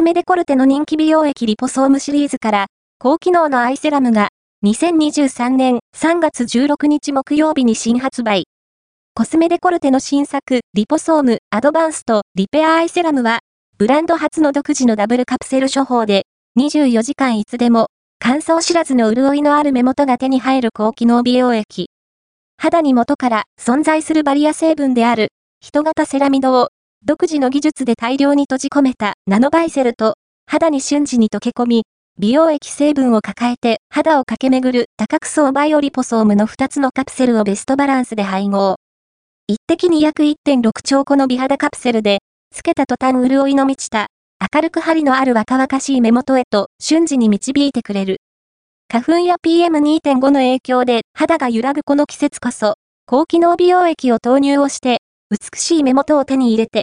スメデコルテの人気美容液リポソームシリーズから、高機能のアイセラムが、2023年3月16日木曜日に新発売。コスメデコルテの新作、リポソーム、アドバンスト、リペアアイセラムは、ブランド初の独自のダブルカプセル処方で、24時間いつでも、乾燥知らずの潤いのある目元が手に入る高機能美容液。肌に元から存在するバリア成分である、人型セラミドを、独自の技術で大量に閉じ込めたナノバイセルと、肌に瞬時に溶け込み、美容液成分を抱えて肌を駆け巡る多角層バイオリポソームの2つのカプセルをベストバランスで配合。一滴に約1.6兆個の美肌カプセルで、つけた途端潤いの満ちた、明るく張りのある若々しい目元へと瞬時に導いてくれる。花粉や PM2.5 の影響で肌が揺らぐこの季節こそ、高機能美容液を投入をして、美しい目元を手に入れて